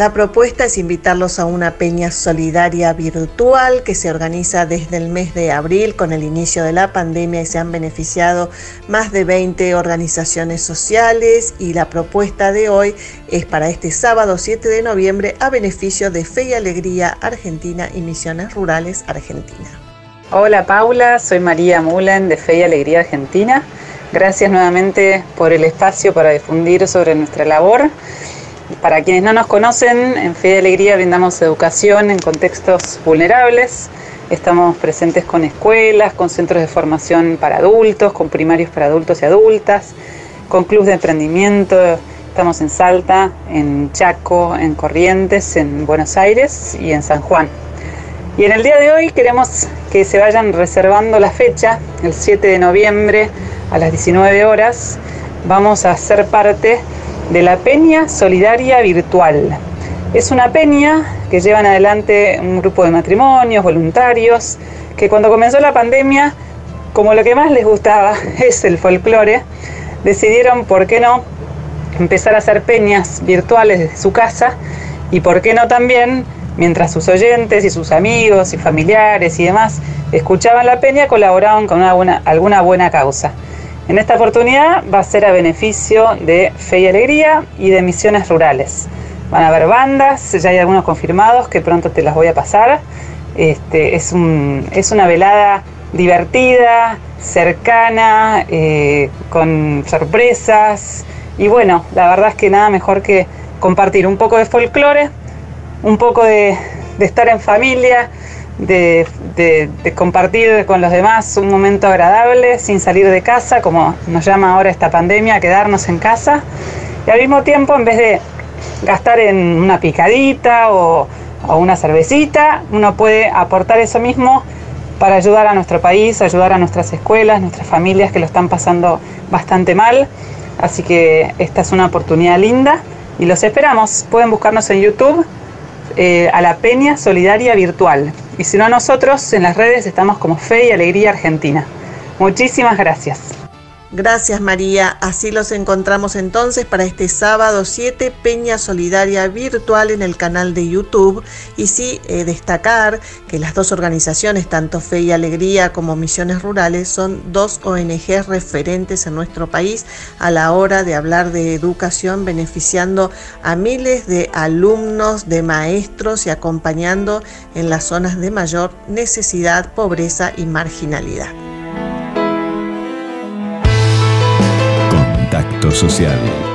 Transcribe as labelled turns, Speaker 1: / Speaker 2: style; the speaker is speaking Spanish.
Speaker 1: La propuesta es invitarlos a una peña solidaria virtual que se organiza desde el mes de abril con el inicio de la pandemia y se han beneficiado más de 20 organizaciones sociales y la propuesta de hoy es para este sábado 7 de noviembre a beneficio de Fe y Alegría Argentina y Misiones Rurales Argentina.
Speaker 2: Hola Paula, soy María Mulen de Fe y Alegría Argentina. Gracias nuevamente por el espacio para difundir sobre nuestra labor. Para quienes no nos conocen, en Fe y Alegría brindamos educación en contextos vulnerables. Estamos presentes con escuelas, con centros de formación para adultos, con primarios para adultos y adultas, con clubes de emprendimiento. Estamos en Salta, en Chaco, en Corrientes, en Buenos Aires y en San Juan. Y en el día de hoy queremos que se vayan reservando la fecha, el 7 de noviembre a las 19 horas. Vamos a ser parte de la Peña Solidaria Virtual. Es una peña que llevan adelante un grupo de matrimonios, voluntarios, que cuando comenzó la pandemia, como lo que más les gustaba es el folclore, decidieron, ¿por qué no?, empezar a hacer peñas virtuales desde su casa y, ¿por qué no también?, mientras sus oyentes y sus amigos y familiares y demás escuchaban la peña, colaboraban con alguna buena causa. En esta oportunidad va a ser a beneficio de Fe y Alegría y de Misiones Rurales. Van a haber bandas, ya hay algunos confirmados que pronto te las voy a pasar. Este, es, una velada divertida, cercana, eh, con sorpresas. Y bueno, la verdad es que nada mejor que compartir un poco de folclore, un poco de estar en familia, de, compartir con los demás un momento agradable sin salir de casa, como nos llama ahora esta pandemia, quedarnos en casa. Y al mismo tiempo, en vez de gastar en una picadita o, o una cervecita, uno puede aportar eso mismo para ayudar a nuestro país, ayudar a nuestras escuelas, nuestras familias que lo están pasando bastante mal. Así que esta es una oportunidad linda y los esperamos. Pueden buscarnos en YouTube eh, a la Peña Solidaria Virtual. Y si no, nosotros en las redes estamos como Fe y Alegría Argentina. Muchísimas gracias.
Speaker 1: Gracias María, así los encontramos entonces para este sábado 7 Peña Solidaria Virtual en el canal de YouTube y sí eh, destacar que las dos organizaciones, tanto Fe y Alegría como Misiones Rurales, son dos ONG referentes en nuestro país a la hora de hablar de educación beneficiando a miles de alumnos, de maestros y acompañando en las zonas de mayor necesidad, pobreza y marginalidad.
Speaker 3: Social.